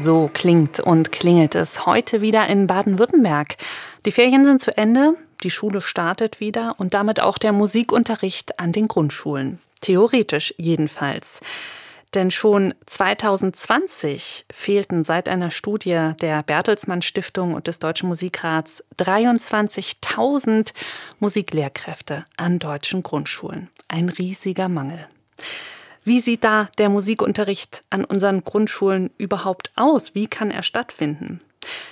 So klingt und klingelt es heute wieder in Baden-Württemberg. Die Ferien sind zu Ende, die Schule startet wieder und damit auch der Musikunterricht an den Grundschulen. Theoretisch jedenfalls. Denn schon 2020 fehlten seit einer Studie der Bertelsmann Stiftung und des Deutschen Musikrats 23.000 Musiklehrkräfte an deutschen Grundschulen. Ein riesiger Mangel. Wie sieht da der Musikunterricht an unseren Grundschulen überhaupt aus? Wie kann er stattfinden?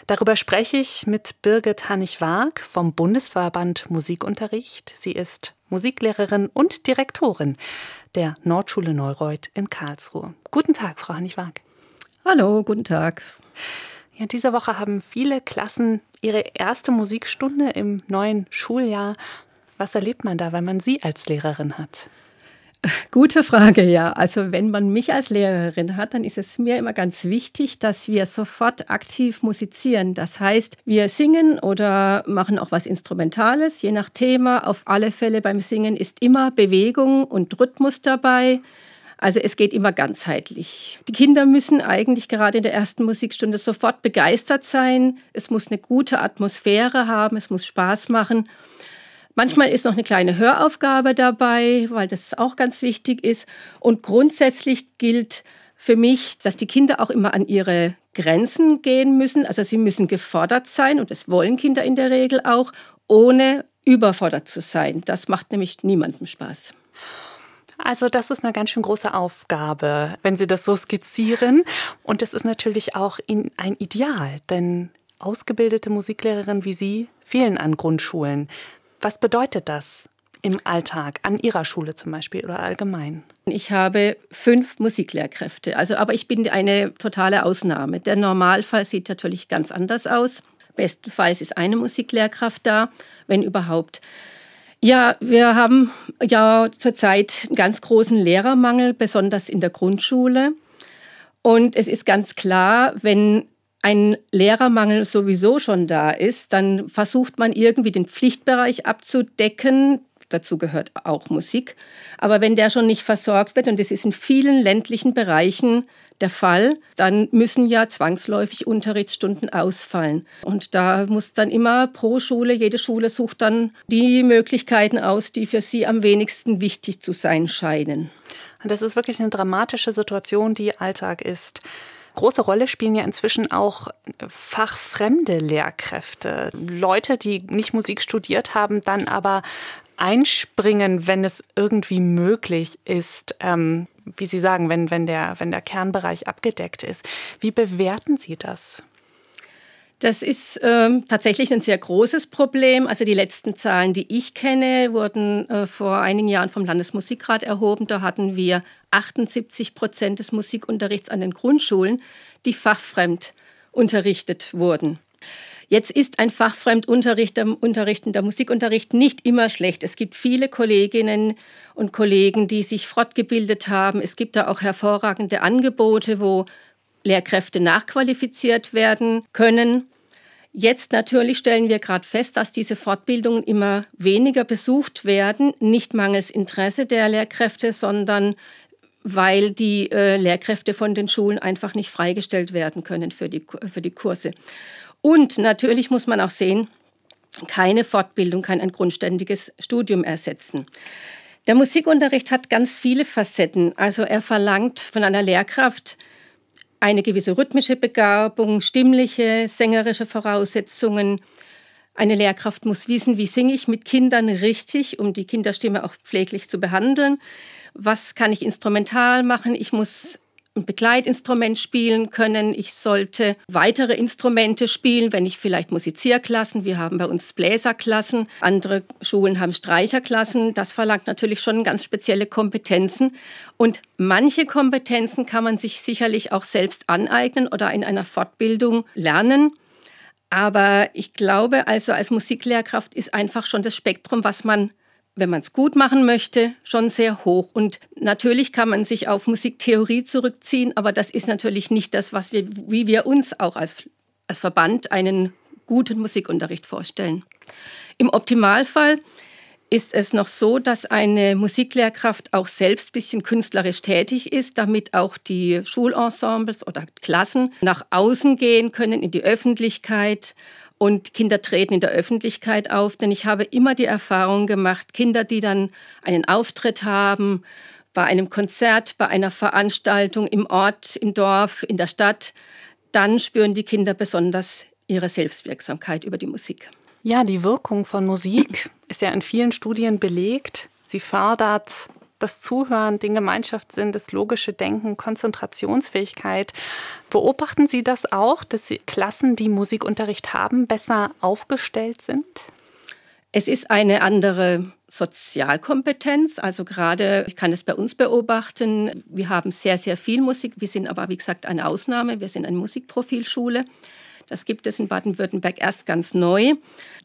Darüber spreche ich mit Birgit Hannig-Waag vom Bundesverband Musikunterricht. Sie ist Musiklehrerin und Direktorin der Nordschule Neureuth in Karlsruhe. Guten Tag, Frau Hannig-Waag. Hallo, guten Tag. Ja, in dieser Woche haben viele Klassen ihre erste Musikstunde im neuen Schuljahr. Was erlebt man da, wenn man Sie als Lehrerin hat? Gute Frage, ja. Also wenn man mich als Lehrerin hat, dann ist es mir immer ganz wichtig, dass wir sofort aktiv musizieren. Das heißt, wir singen oder machen auch was Instrumentales, je nach Thema. Auf alle Fälle beim Singen ist immer Bewegung und Rhythmus dabei. Also es geht immer ganzheitlich. Die Kinder müssen eigentlich gerade in der ersten Musikstunde sofort begeistert sein. Es muss eine gute Atmosphäre haben, es muss Spaß machen. Manchmal ist noch eine kleine Höraufgabe dabei, weil das auch ganz wichtig ist. Und grundsätzlich gilt für mich, dass die Kinder auch immer an ihre Grenzen gehen müssen. Also sie müssen gefordert sein und das wollen Kinder in der Regel auch, ohne überfordert zu sein. Das macht nämlich niemandem Spaß. Also das ist eine ganz schön große Aufgabe, wenn Sie das so skizzieren. Und das ist natürlich auch ein Ideal, denn ausgebildete Musiklehrerinnen wie Sie fehlen an Grundschulen. Was bedeutet das im Alltag, an Ihrer Schule zum Beispiel oder allgemein? Ich habe fünf Musiklehrkräfte, also, aber ich bin eine totale Ausnahme. Der Normalfall sieht natürlich ganz anders aus. Bestenfalls ist eine Musiklehrkraft da, wenn überhaupt. Ja, wir haben ja zurzeit einen ganz großen Lehrermangel, besonders in der Grundschule. Und es ist ganz klar, wenn ein Lehrermangel sowieso schon da ist, dann versucht man irgendwie den Pflichtbereich abzudecken. Dazu gehört auch Musik. Aber wenn der schon nicht versorgt wird, und das ist in vielen ländlichen Bereichen der Fall, dann müssen ja zwangsläufig Unterrichtsstunden ausfallen. Und da muss dann immer pro Schule, jede Schule sucht dann die Möglichkeiten aus, die für sie am wenigsten wichtig zu sein scheinen. Das ist wirklich eine dramatische Situation, die Alltag ist große Rolle spielen ja inzwischen auch fachfremde Lehrkräfte. Leute, die nicht Musik studiert haben, dann aber einspringen, wenn es irgendwie möglich ist, ähm, wie Sie sagen, wenn, wenn, der, wenn der Kernbereich abgedeckt ist. Wie bewerten Sie das? Das ist ähm, tatsächlich ein sehr großes Problem. Also die letzten Zahlen, die ich kenne, wurden äh, vor einigen Jahren vom Landesmusikrat erhoben. Da hatten wir 78 Prozent des Musikunterrichts an den Grundschulen, die fachfremd unterrichtet wurden. Jetzt ist ein Fachfremdunterricht, der unterrichtender Musikunterricht nicht immer schlecht. Es gibt viele Kolleginnen und Kollegen, die sich fortgebildet haben. Es gibt da auch hervorragende Angebote, wo Lehrkräfte nachqualifiziert werden können. Jetzt natürlich stellen wir gerade fest, dass diese Fortbildungen immer weniger besucht werden, nicht mangels Interesse der Lehrkräfte, sondern weil die äh, Lehrkräfte von den Schulen einfach nicht freigestellt werden können für die, für die Kurse. Und natürlich muss man auch sehen, keine Fortbildung kann ein grundständiges Studium ersetzen. Der Musikunterricht hat ganz viele Facetten. Also er verlangt von einer Lehrkraft eine gewisse rhythmische Begabung, stimmliche, sängerische Voraussetzungen. Eine Lehrkraft muss wissen, wie singe ich mit Kindern richtig, um die Kinderstimme auch pfleglich zu behandeln. Was kann ich instrumental machen? Ich muss ein Begleitinstrument spielen können. Ich sollte weitere Instrumente spielen, wenn ich vielleicht Musizierklassen, wir haben bei uns Bläserklassen, andere Schulen haben Streicherklassen. Das verlangt natürlich schon ganz spezielle Kompetenzen. Und manche Kompetenzen kann man sich sicherlich auch selbst aneignen oder in einer Fortbildung lernen. Aber ich glaube, also als Musiklehrkraft ist einfach schon das Spektrum, was man wenn man es gut machen möchte, schon sehr hoch. Und natürlich kann man sich auf Musiktheorie zurückziehen, aber das ist natürlich nicht das, was wir, wie wir uns auch als, als Verband einen guten Musikunterricht vorstellen. Im Optimalfall ist es noch so, dass eine Musiklehrkraft auch selbst ein bisschen künstlerisch tätig ist, damit auch die Schulensembles oder Klassen nach außen gehen können, in die Öffentlichkeit. Und Kinder treten in der Öffentlichkeit auf, denn ich habe immer die Erfahrung gemacht, Kinder, die dann einen Auftritt haben, bei einem Konzert, bei einer Veranstaltung im Ort, im Dorf, in der Stadt, dann spüren die Kinder besonders ihre Selbstwirksamkeit über die Musik. Ja, die Wirkung von Musik ist ja in vielen Studien belegt. Sie fördert das Zuhören, den Gemeinschaftssinn, das logische Denken, Konzentrationsfähigkeit. Beobachten Sie das auch, dass die Klassen, die Musikunterricht haben, besser aufgestellt sind? Es ist eine andere Sozialkompetenz. Also gerade, ich kann es bei uns beobachten, wir haben sehr, sehr viel Musik. Wir sind aber, wie gesagt, eine Ausnahme. Wir sind eine Musikprofilschule. Das gibt es in Baden-Württemberg erst ganz neu.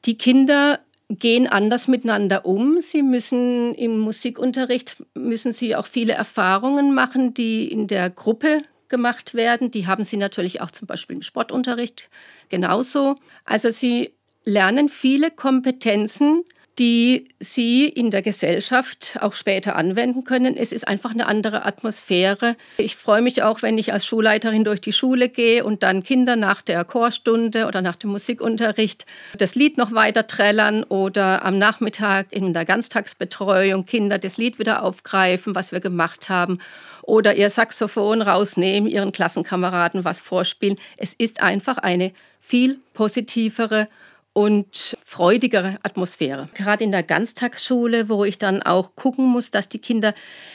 Die Kinder gehen anders miteinander um. Sie müssen im Musikunterricht müssen sie auch viele Erfahrungen machen, die in der Gruppe gemacht werden. Die haben sie natürlich auch zum Beispiel im Sportunterricht genauso. Also sie lernen viele Kompetenzen, die sie in der Gesellschaft auch später anwenden können. Es ist einfach eine andere Atmosphäre. Ich freue mich auch, wenn ich als Schulleiterin durch die Schule gehe und dann Kinder nach der Chorstunde oder nach dem Musikunterricht das Lied noch weiter trällern oder am Nachmittag in der Ganztagsbetreuung Kinder das Lied wieder aufgreifen, was wir gemacht haben oder ihr Saxophon rausnehmen, ihren Klassenkameraden was vorspielen. Es ist einfach eine viel positivere und freudigere Atmosphäre. Gerade in der Ganztagsschule, wo ich dann auch gucken muss, dass die Kinder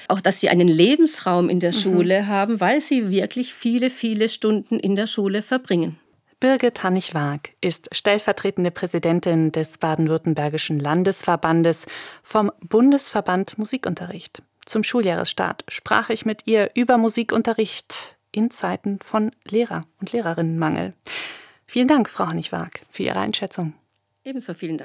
auch, dass sie einen Lebensraum in der mhm. Schule haben, weil sie wirklich viele, viele Stunden in der Schule verbringen. Birgit Hannig-Wag ist stellvertretende Präsidentin des Baden-Württembergischen Landesverbandes vom Bundesverband Musikunterricht. Zum Schuljahresstart sprach ich mit ihr über Musikunterricht in Zeiten von Lehrer- und Lehrerinnenmangel. Vielen Dank, Frau Honigwag, für Ihre Einschätzung. Ebenso vielen Dank.